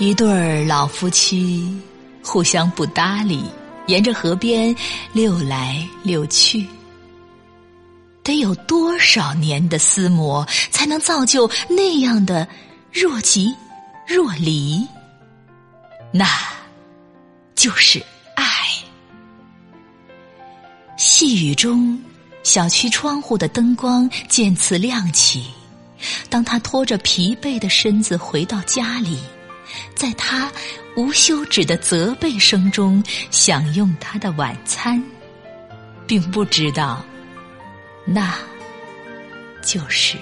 一对儿老夫妻，互相不搭理，沿着河边溜来溜去。得有多少年的厮磨，才能造就那样的若即若离？那，就是爱。细雨中，小区窗户的灯光渐次亮起。当他拖着疲惫的身子回到家里，在他无休止的责备声中享用他的晚餐，并不知道，那就是。